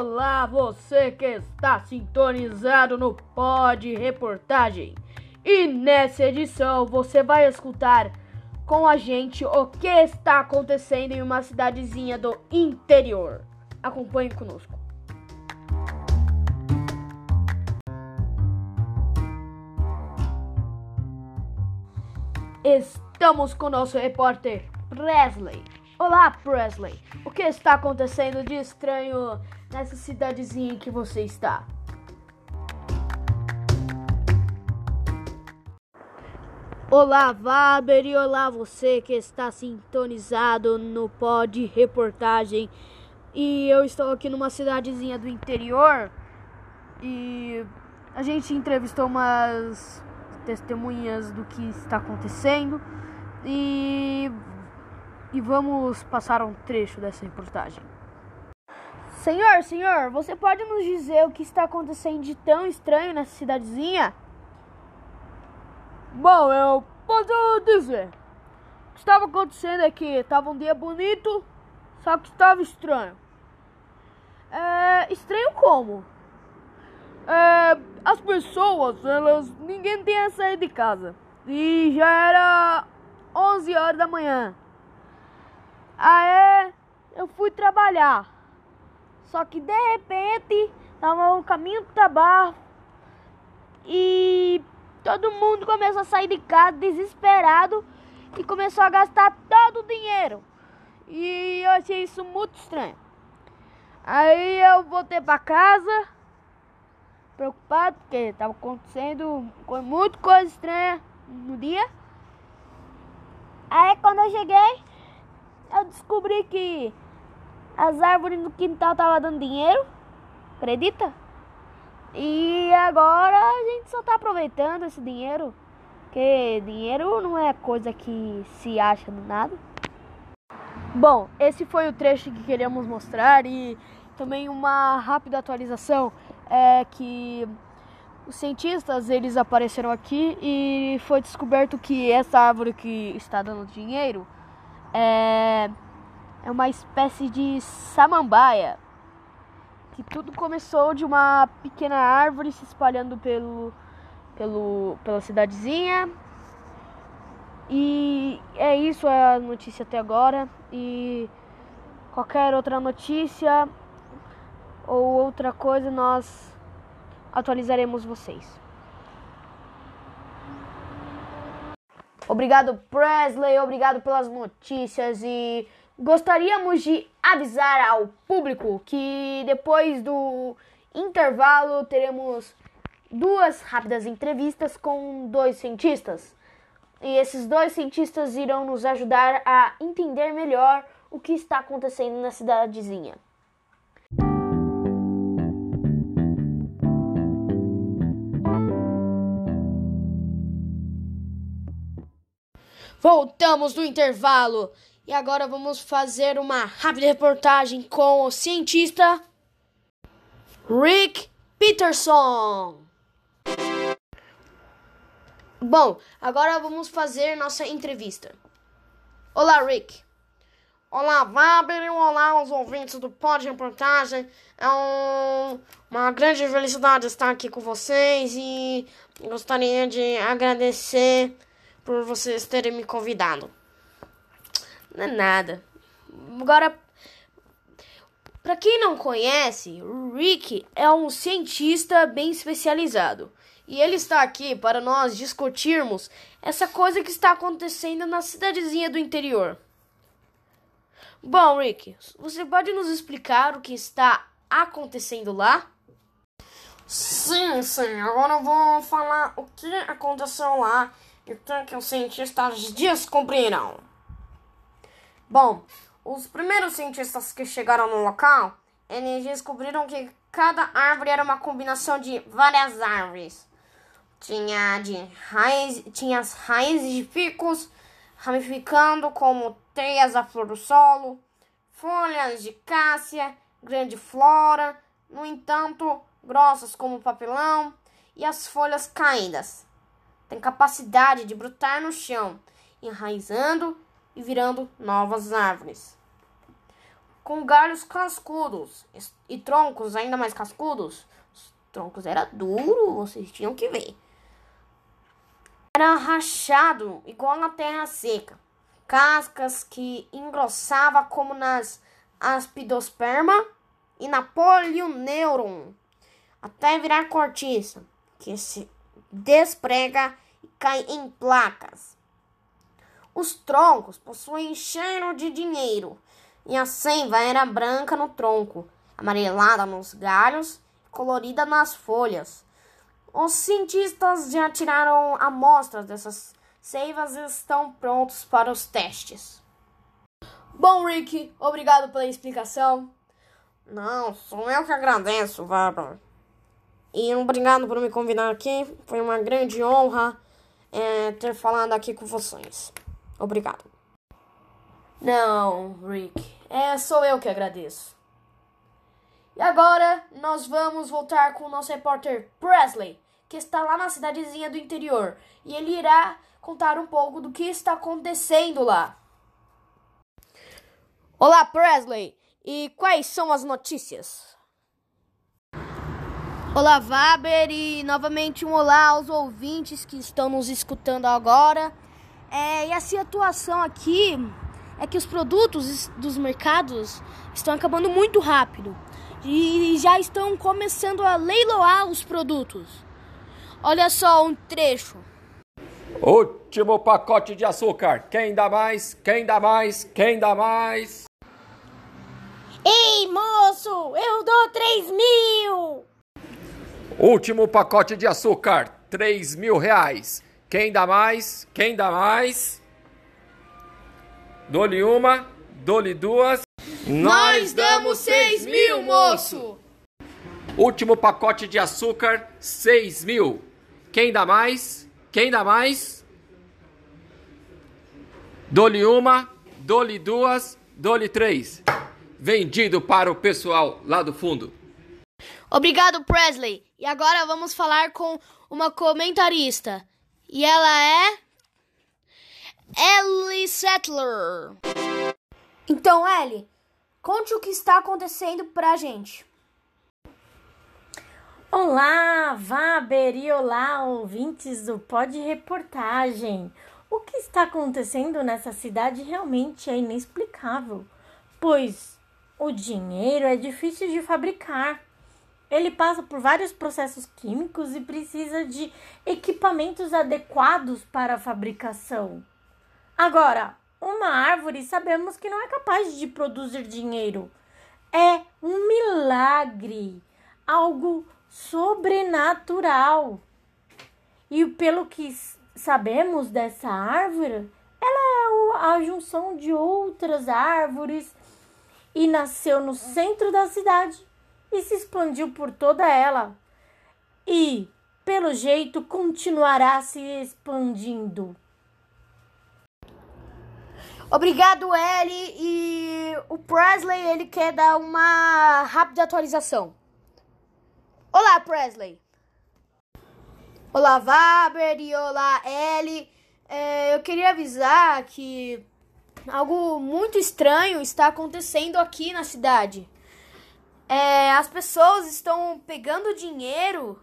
Olá, você que está sintonizado no Pod Reportagem. E nessa edição você vai escutar com a gente o que está acontecendo em uma cidadezinha do interior. Acompanhe conosco. Estamos com nosso repórter Presley. Olá, Presley. O que está acontecendo de estranho nessa cidadezinha em que você está? Olá, Vaber, e olá você que está sintonizado no pod reportagem. E eu estou aqui numa cidadezinha do interior e a gente entrevistou umas testemunhas do que está acontecendo e e vamos passar um trecho dessa reportagem. Senhor, senhor, você pode nos dizer o que está acontecendo de tão estranho nessa cidadezinha? Bom, eu posso dizer. O que estava acontecendo é que estava um dia bonito, só que estava estranho. É, estranho como? É, as pessoas, elas, ninguém tinha saído de casa. E já era 11 horas da manhã. Aí eu fui trabalhar. Só que de repente tava no caminho do trabalho e todo mundo começou a sair de casa desesperado e começou a gastar todo o dinheiro. E eu achei isso muito estranho. Aí eu voltei para casa preocupado porque estava acontecendo muito coisa estranha no dia. Aí quando eu cheguei, eu descobri que as árvores no quintal estavam dando dinheiro. Acredita? E agora a gente só tá aproveitando esse dinheiro. Porque dinheiro não é coisa que se acha do nada. Bom, esse foi o trecho que queríamos mostrar e também uma rápida atualização é que os cientistas eles apareceram aqui e foi descoberto que essa árvore que está dando dinheiro é, é uma espécie de samambaia. Que tudo começou de uma pequena árvore se espalhando pelo, pelo, pela cidadezinha. E é isso a notícia até agora. E qualquer outra notícia ou outra coisa nós atualizaremos vocês. Obrigado, Presley. Obrigado pelas notícias e gostaríamos de avisar ao público que depois do intervalo teremos duas rápidas entrevistas com dois cientistas. E esses dois cientistas irão nos ajudar a entender melhor o que está acontecendo na cidadezinha. Voltamos do intervalo e agora vamos fazer uma rápida reportagem com o cientista Rick Peterson. Bom, agora vamos fazer nossa entrevista. Olá, Rick. Olá, Waber, olá os ouvintes do Pod Reportagem. É um, uma grande felicidade estar aqui com vocês e gostaria de agradecer por vocês terem me convidado. Não é nada. Agora, para quem não conhece, Rick é um cientista bem especializado. E ele está aqui para nós discutirmos essa coisa que está acontecendo na cidadezinha do interior. Bom, Rick, você pode nos explicar o que está acontecendo lá? Sim, sim. Agora eu vou falar o que aconteceu lá e o que os cientistas descobriram. Bom, os primeiros cientistas que chegaram no local, eles descobriram que cada árvore era uma combinação de várias árvores. Tinha, de raiz, tinha as raízes de ficus ramificando como teias da flor do solo, folhas de cássia, grande flora, no entanto, grossas como papelão, e as folhas caídas tem capacidade de brotar no chão, enraizando e virando novas árvores. com galhos cascudos e troncos ainda mais cascudos. Os troncos era duro, vocês tinham que ver. Era rachado igual na terra seca. Cascas que engrossava como nas aspidosperma e na polioneuron, até virar cortiça, que se desprega e cai em placas. Os troncos possuem cheiro de dinheiro e a seiva era branca no tronco, amarelada nos galhos e colorida nas folhas. Os cientistas já tiraram amostras dessas seivas e estão prontos para os testes. Bom, Rick, obrigado pela explicação. Não, sou eu que agradeço, Bárbara. E obrigado por me convidar aqui. Foi uma grande honra é, ter falado aqui com vocês. Obrigado. Não, Rick. É, sou eu que agradeço. E agora nós vamos voltar com o nosso repórter Presley, que está lá na cidadezinha do interior, e ele irá contar um pouco do que está acontecendo lá. Olá, Presley. E quais são as notícias? Olá, Vaber, e novamente um olá aos ouvintes que estão nos escutando agora. É, e a situação aqui é que os produtos dos mercados estão acabando muito rápido e já estão começando a leiloar os produtos. Olha só um trecho. Último pacote de açúcar. Quem dá mais? Quem dá mais? Quem dá mais? Ei, moço, eu dou três mil! Último pacote de açúcar, três mil reais. Quem dá mais? Quem dá mais? Dou-lhe uma, dou-lhe duas. Nós damos seis mil, moço! Último pacote de açúcar, seis mil. Quem dá mais? Quem dá mais? Dou-lhe uma, dou-lhe duas, dou-lhe três. Vendido para o pessoal lá do fundo. Obrigado, Presley. E agora vamos falar com uma comentarista. E ela é. Ellie Settler. Então, Ellie, conte o que está acontecendo pra gente. Olá, Vaber e olá, ouvintes do Pod Reportagem. O que está acontecendo nessa cidade realmente é inexplicável, pois o dinheiro é difícil de fabricar. Ele passa por vários processos químicos e precisa de equipamentos adequados para a fabricação. Agora, uma árvore sabemos que não é capaz de produzir dinheiro. É um milagre, algo sobrenatural. E pelo que sabemos dessa árvore, ela é a junção de outras árvores e nasceu no centro da cidade e se expandiu por toda ela. E, pelo jeito, continuará se expandindo. Obrigado, Ellie. E o Presley, ele quer dar uma rápida atualização. Olá, Presley. Olá, Vaber e olá, Ellie. É, eu queria avisar que algo muito estranho está acontecendo aqui na cidade. É, as pessoas estão pegando dinheiro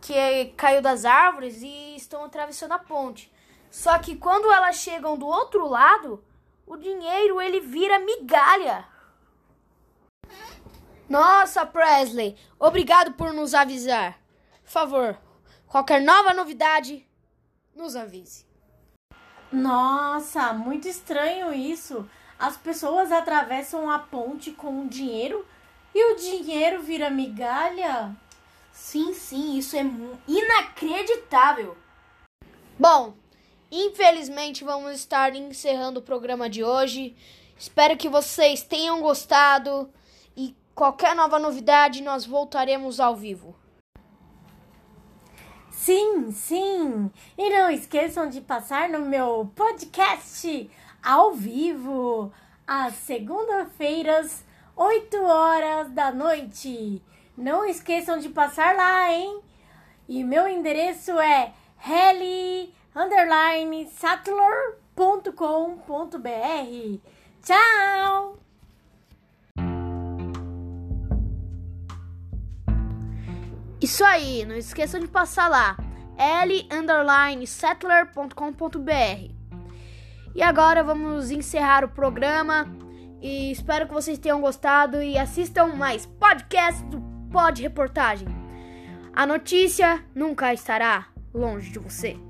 que caiu das árvores e estão atravessando a ponte. Só que quando elas chegam do outro lado, o dinheiro ele vira migalha. Nossa, Presley, obrigado por nos avisar. Por favor, qualquer nova novidade, nos avise. Nossa, muito estranho isso. As pessoas atravessam a ponte com dinheiro e o dinheiro vira migalha? Sim, sim, isso é inacreditável. Bom, infelizmente vamos estar encerrando o programa de hoje. Espero que vocês tenham gostado e qualquer nova novidade nós voltaremos ao vivo. Sim, sim. E não esqueçam de passar no meu podcast ao vivo às segunda-feiras 8 horas da noite. Não esqueçam de passar lá, hein? E meu endereço é helly_sattler.com.br. Tchau! Isso aí, não esqueçam de passar lá. l_settler.com.br. E agora vamos encerrar o programa e espero que vocês tenham gostado e assistam mais podcasts do Pod Reportagem. A notícia nunca estará longe de você.